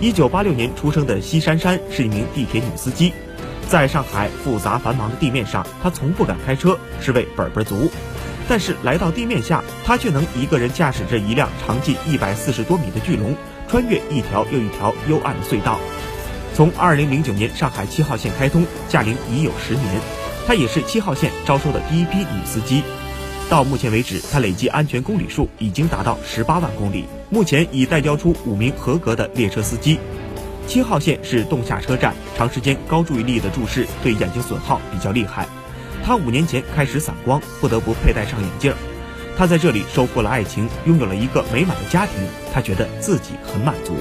一九八六年出生的西珊珊是一名地铁女司机，在上海复杂繁忙的地面上，她从不敢开车，是位本本族。但是来到地面下，她却能一个人驾驶着一辆长近一百四十多米的巨龙，穿越一条又一条幽暗的隧道。从二零零九年上海七号线开通，驾龄已有十年，她也是七号线招收的第一批女司机。到目前为止，她累计安全公里数已经达到十八万公里，目前已代教出五名合格的列车司机。七号线是洞下车站，长时间高注意力的注视对眼睛损耗比较厉害。他五年前开始散光，不得不佩戴上眼镜。他在这里收获了爱情，拥有了一个美满的家庭，他觉得自己很满足。